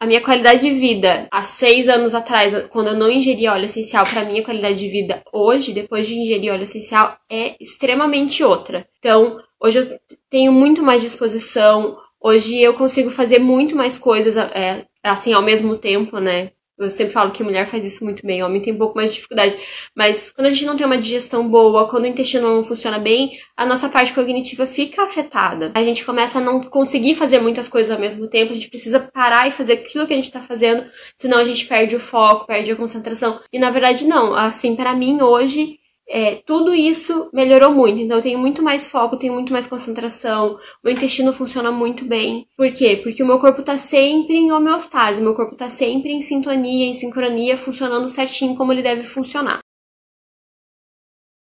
a minha qualidade de vida há seis anos atrás, quando eu não ingeria óleo essencial, para mim a qualidade de vida hoje, depois de ingerir óleo essencial, é extremamente outra. Então, hoje eu tenho muito mais disposição, hoje eu consigo fazer muito mais coisas, é, assim, ao mesmo tempo, né? Eu sempre falo que mulher faz isso muito bem, homem tem um pouco mais de dificuldade. Mas quando a gente não tem uma digestão boa, quando o intestino não funciona bem, a nossa parte cognitiva fica afetada. A gente começa a não conseguir fazer muitas coisas ao mesmo tempo, a gente precisa parar e fazer aquilo que a gente tá fazendo, senão a gente perde o foco, perde a concentração. E na verdade, não. Assim, para mim, hoje, é, tudo isso melhorou muito. Então eu tenho muito mais foco, tenho muito mais concentração, o intestino funciona muito bem. Por quê? Porque o meu corpo tá sempre em homeostase, meu corpo tá sempre em sintonia, em sincronia, funcionando certinho como ele deve funcionar.